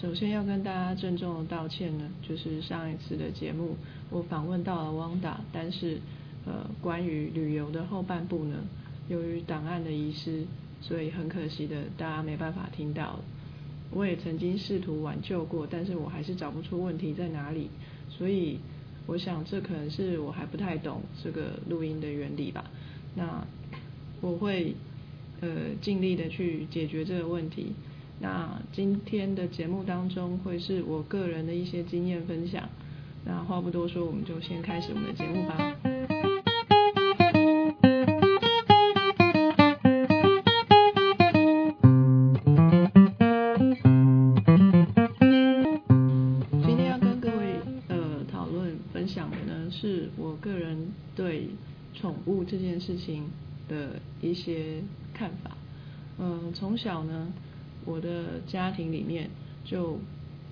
首先要跟大家郑重的道歉呢，就是上一次的节目我访问到了汪达，但是呃关于旅游的后半部呢，由于档案的遗失，所以很可惜的大家没办法听到。我也曾经试图挽救过，但是我还是找不出问题在哪里，所以我想这可能是我还不太懂这个录音的原理吧。那我会呃尽力的去解决这个问题。那今天的节目当中会是我个人的一些经验分享。那话不多说，我们就先开始我们的节目吧。今天要跟各位呃讨论分享的呢，是我个人对宠物这件事情的一些看法。嗯，从小呢，家庭里面就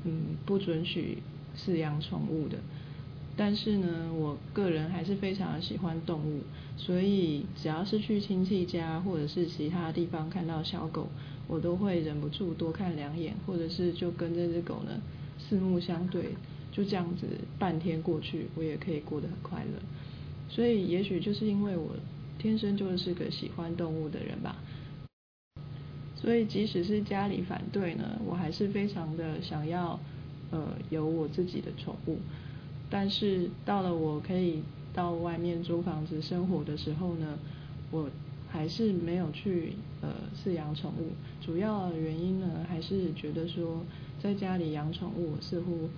嗯不准许饲养宠物的。但是呢，我个人还是非常喜欢动物，所以只要是去亲戚家或者是其他地方看到小狗，我都会忍不住多看两眼，或者是就跟这只狗呢四目相对，就这样子半天过去，我也可以过得很快乐。所以也许就是因为我天生就是个喜欢动物的人吧。所以即使是家里反对呢，我还是非常的想要呃有我自己的宠物。但是到了我可以到外面租房子生活的时候呢，我还是没有去呃饲养宠物。主要原因呢，还是觉得说在家里养宠物似乎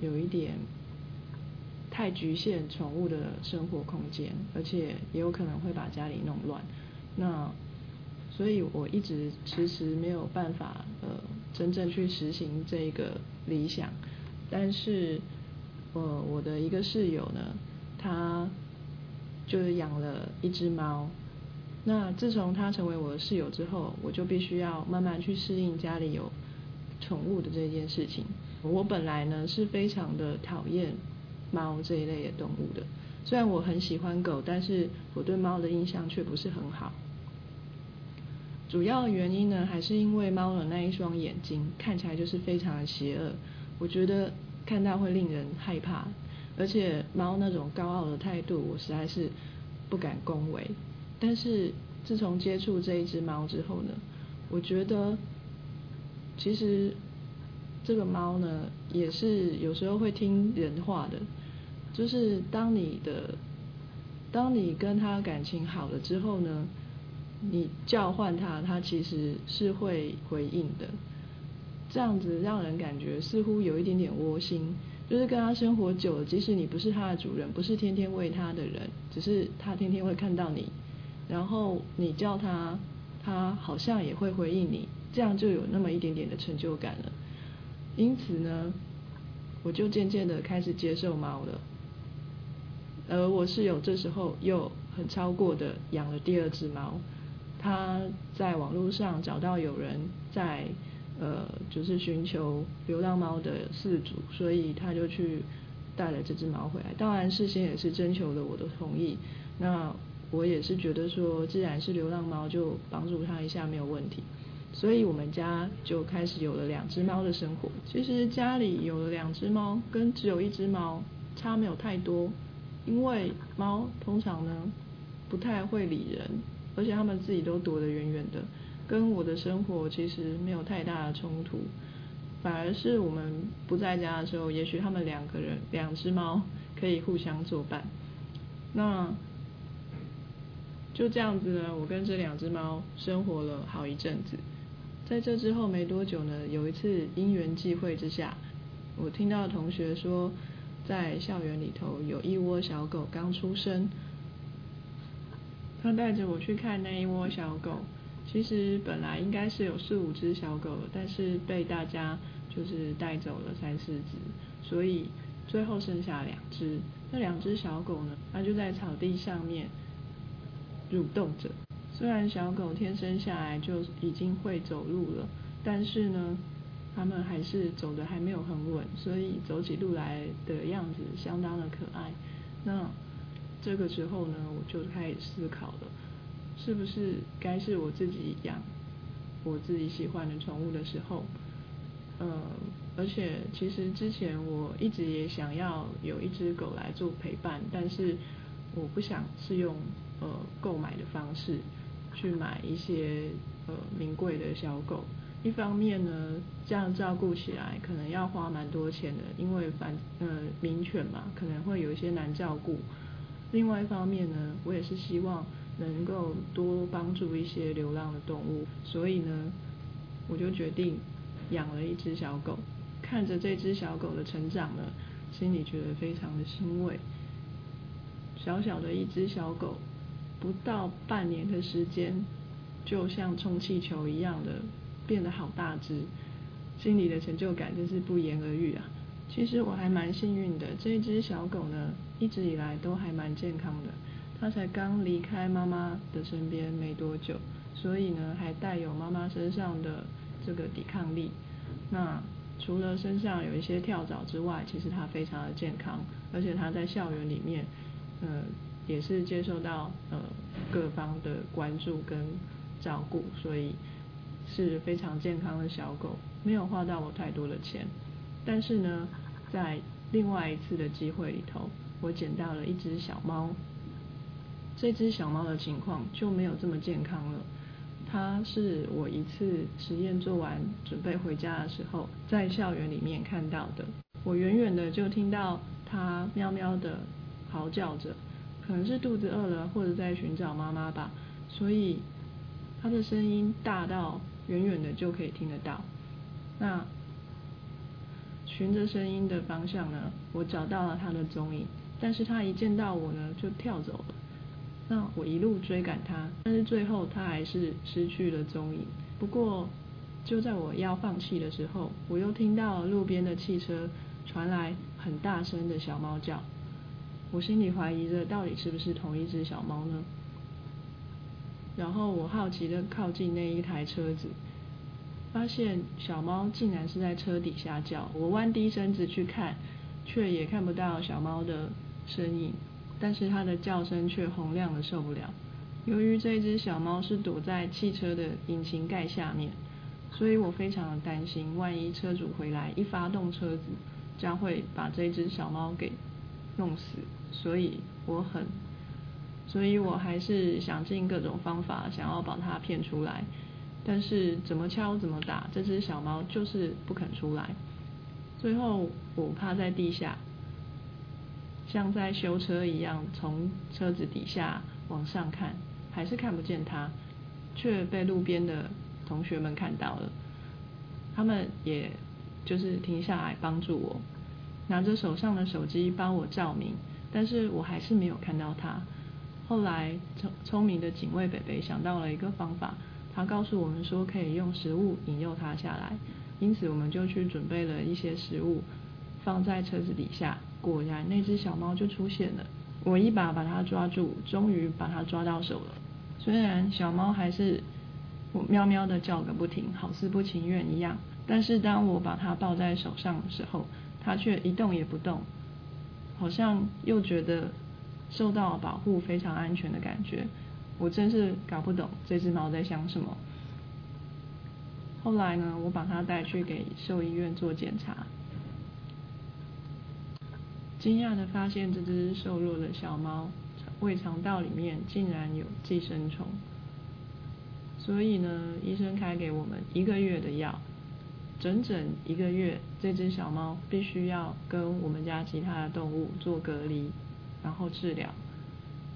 有一点太局限宠物的生活空间，而且也有可能会把家里弄乱。那所以我一直迟迟没有办法呃真正去实行这个理想，但是。呃，我的一个室友呢，他就是养了一只猫。那自从他成为我的室友之后，我就必须要慢慢去适应家里有宠物的这件事情。我本来呢是非常的讨厌猫这一类的动物的，虽然我很喜欢狗，但是我对猫的印象却不是很好。主要原因呢，还是因为猫的那一双眼睛看起来就是非常的邪恶，我觉得。看到会令人害怕，而且猫那种高傲的态度，我实在是不敢恭维。但是自从接触这一只猫之后呢，我觉得其实这个猫呢，也是有时候会听人话的。就是当你的，当你跟它感情好了之后呢，你叫唤它，它其实是会回应的。这样子让人感觉似乎有一点点窝心，就是跟他生活久了，即使你不是他的主人，不是天天喂他的人，只是他天天会看到你，然后你叫他，他好像也会回应你，这样就有那么一点点的成就感了。因此呢，我就渐渐的开始接受猫了。而我室友这时候又很超过的养了第二只猫，他在网络上找到有人在。呃，就是寻求流浪猫的饲主，所以他就去带了这只猫回来。当然，事先也是征求了我的同意。那我也是觉得说，既然是流浪猫，就帮助它一下没有问题。所以我们家就开始有了两只猫的生活。其实家里有了两只猫，跟只有一只猫差没有太多，因为猫通常呢不太会理人，而且它们自己都躲得远远的。跟我的生活其实没有太大的冲突，反而是我们不在家的时候，也许他们两个人两只猫可以互相作伴。那就这样子呢，我跟这两只猫生活了好一阵子。在这之后没多久呢，有一次因缘际会之下，我听到同学说，在校园里头有一窝小狗刚出生，他带着我去看那一窝小狗。其实本来应该是有四五只小狗，但是被大家就是带走了三四只，所以最后剩下两只。那两只小狗呢，它就在草地上面蠕动着。虽然小狗天生下来就已经会走路了，但是呢，它们还是走的还没有很稳，所以走起路来的样子相当的可爱。那这个时候呢，我就开始思考了。是不是该是我自己养我自己喜欢的宠物的时候？呃，而且其实之前我一直也想要有一只狗来做陪伴，但是我不想是用呃购买的方式去买一些呃名贵的小狗。一方面呢，这样照顾起来可能要花蛮多钱的，因为反呃名犬嘛，可能会有一些难照顾。另外一方面呢，我也是希望能够多帮助一些流浪的动物，所以呢，我就决定养了一只小狗。看着这只小狗的成长呢，心里觉得非常的欣慰。小小的一只小狗，不到半年的时间，就像充气球一样的变得好大只，心里的成就感真是不言而喻啊！其实我还蛮幸运的，这只小狗呢，一直以来都还蛮健康的。它才刚离开妈妈的身边没多久，所以呢，还带有妈妈身上的这个抵抗力。那除了身上有一些跳蚤之外，其实它非常的健康，而且它在校园里面，呃，也是接受到呃各方的关注跟照顾，所以是非常健康的小狗，没有花到我太多的钱。但是呢，在另外一次的机会里头，我捡到了一只小猫，这只小猫的情况就没有这么健康了。它是我一次实验做完，准备回家的时候，在校园里面看到的。我远远的就听到它喵喵的嚎叫着，可能是肚子饿了，或者在寻找妈妈吧。所以它的声音大到远远的就可以听得到。那循着声音的方向呢，我找到了它的踪影，但是他一见到我呢，就跳走了。那我一路追赶他，但是最后他还是失去了踪影。不过就在我要放弃的时候，我又听到路边的汽车传来很大声的小猫叫。我心里怀疑着，到底是不是同一只小猫呢？然后我好奇的靠近那一台车子，发现小猫竟然是在车底下叫。我弯低身子去看，却也看不到小猫的身影。但是它的叫声却洪亮的受不了。由于这只小猫是躲在汽车的引擎盖下面，所以我非常的担心，万一车主回来一发动车子，将会把这只小猫给弄死。所以我很，所以我还是想尽各种方法，想要把它骗出来。但是怎么敲怎么打，这只小猫就是不肯出来。最后我趴在地下。像在修车一样，从车子底下往上看，还是看不见他，却被路边的同学们看到了。他们也就是停下来帮助我，拿着手上的手机帮我照明，但是我还是没有看到他。后来聪聪明的警卫北北想到了一个方法，他告诉我们说可以用食物引诱他下来，因此我们就去准备了一些食物，放在车子底下。果然，那只小猫就出现了。我一把把它抓住，终于把它抓到手了。虽然小猫还是我喵喵的叫个不停，好似不情愿一样，但是当我把它抱在手上的时候，它却一动也不动，好像又觉得受到保护、非常安全的感觉。我真是搞不懂这只猫在想什么。后来呢，我把它带去给兽医院做检查。惊讶的发现，这只瘦弱的小猫胃肠道里面竟然有寄生虫，所以呢，医生开给我们一个月的药，整整一个月，这只小猫必须要跟我们家其他的动物做隔离，然后治疗，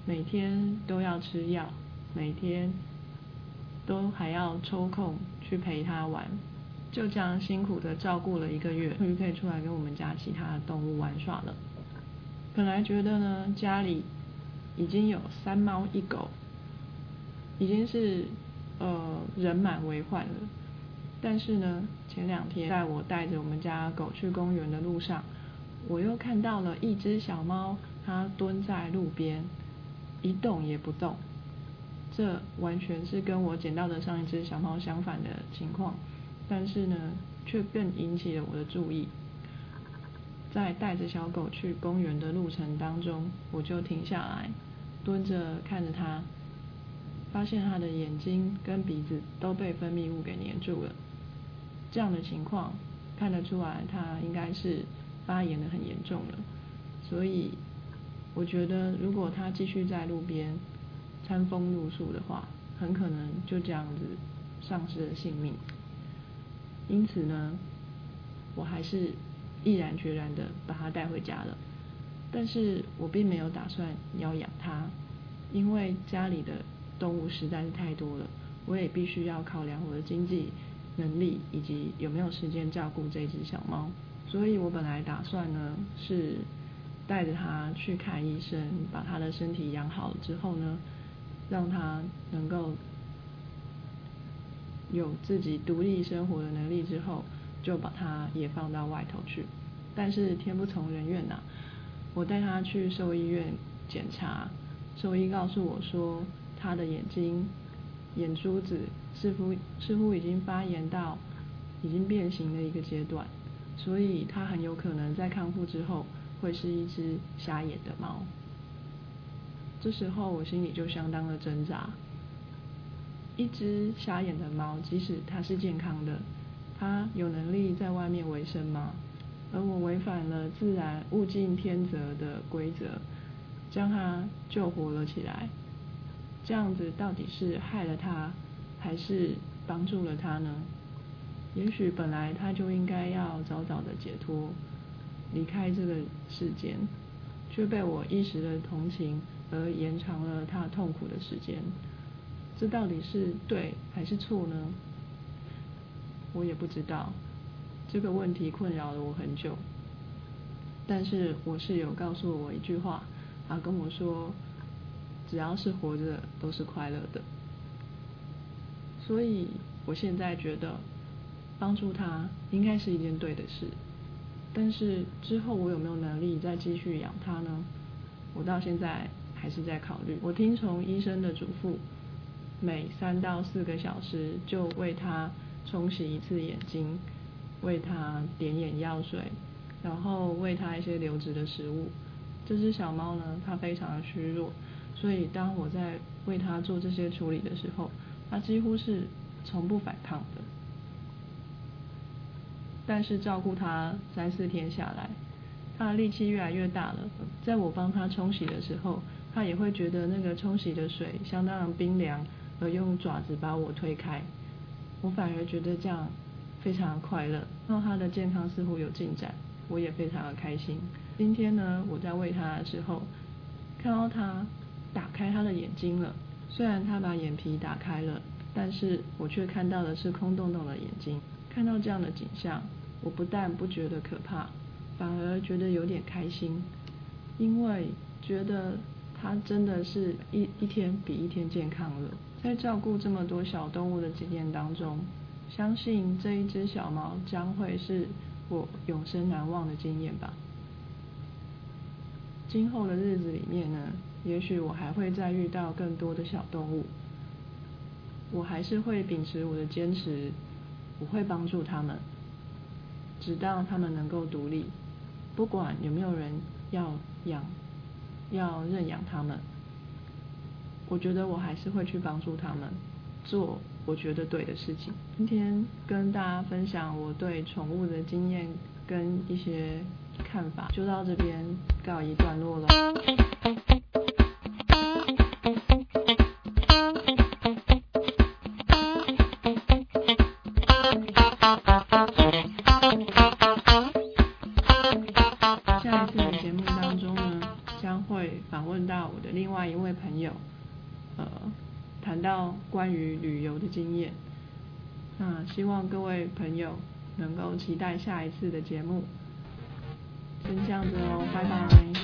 每天都要吃药，每天都还要抽空去陪它玩，就这样辛苦的照顾了一个月，终于可以出来跟我们家其他的动物玩耍了。本来觉得呢，家里已经有三猫一狗，已经是呃人满为患了。但是呢，前两天在我带着我们家狗去公园的路上，我又看到了一只小猫，它蹲在路边，一动也不动。这完全是跟我捡到的上一只小猫相反的情况，但是呢，却更引起了我的注意。在带着小狗去公园的路程当中，我就停下来，蹲着看着它，发现它的眼睛跟鼻子都被分泌物给粘住了。这样的情况看得出来它应该是发炎的很严重了，所以我觉得如果它继续在路边餐风露宿的话，很可能就这样子丧失了性命。因此呢，我还是毅然决然的把它带回家了。但是我并没有打算要养它，因为家里的动物实在是太多了，我也必须要考量我的经济能力以及有没有时间照顾这只小猫。所以我本来打算呢是带着它去看医生，把它的身体养好了之后呢，让它能够有自己独立生活的能力之后，就把它也放到外头去。但是天不从人愿呐。我带他去兽医院检查，兽医告诉我说，他的眼睛眼珠子似乎似乎已经发炎到已经变形的一个阶段，所以他很有可能在康复之后会是一只瞎眼的猫。这时候我心里就相当的挣扎，一只瞎眼的猫，即使它是健康的，他有能力在外面维生吗？而我违反了自然物竞天择的规则，将他救活了起来。这样子到底是害了他，还是帮助了他呢？也许本来他就应该要早早的解脱，离开这个世间，却被我一时的同情而延长了他痛苦的时间。这到底是对还是错呢？我也不知道。这个问题困扰了我很久，但是我室友告诉我一句话，他跟我说，只要是活着都是快乐的，所以我现在觉得帮助他应该是一件对的事，但是之后我有没有能力再继续养他呢？我到现在还是在考虑。我听从医生的嘱咐，每三到四个小时就为他冲洗一次眼睛。喂它点眼药水，然后喂它一些流质的食物。这只小猫呢，它非常的虚弱，所以当我在为它做这些处理的时候，它几乎是从不反抗的。但是照顾它三四天下来，它的力气越来越大了。在我帮它冲洗的时候，它也会觉得那个冲洗的水相当的冰凉，而用爪子把我推开。我反而觉得这样。非常快乐，那他的健康似乎有进展，我也非常的开心。今天呢，我在喂他的时候，看到他打开他的眼睛了。虽然他把眼皮打开了，但是我却看到的是空洞洞的眼睛。看到这样的景象，我不但不觉得可怕，反而觉得有点开心，因为觉得他真的是一一天比一天健康了。在照顾这么多小动物的经验当中。相信这一只小猫将会是我永生难忘的经验吧。今后的日子里面呢，也许我还会再遇到更多的小动物，我还是会秉持我的坚持，我会帮助他们，直到他们能够独立，不管有没有人要养，要认养他们，我觉得我还是会去帮助他们，做。我觉得对的事情。今天跟大家分享我对宠物的经验跟一些看法，就到这边告一段落了。谈到关于旅游的经验，那希望各位朋友能够期待下一次的节目。先这样子哦，拜拜。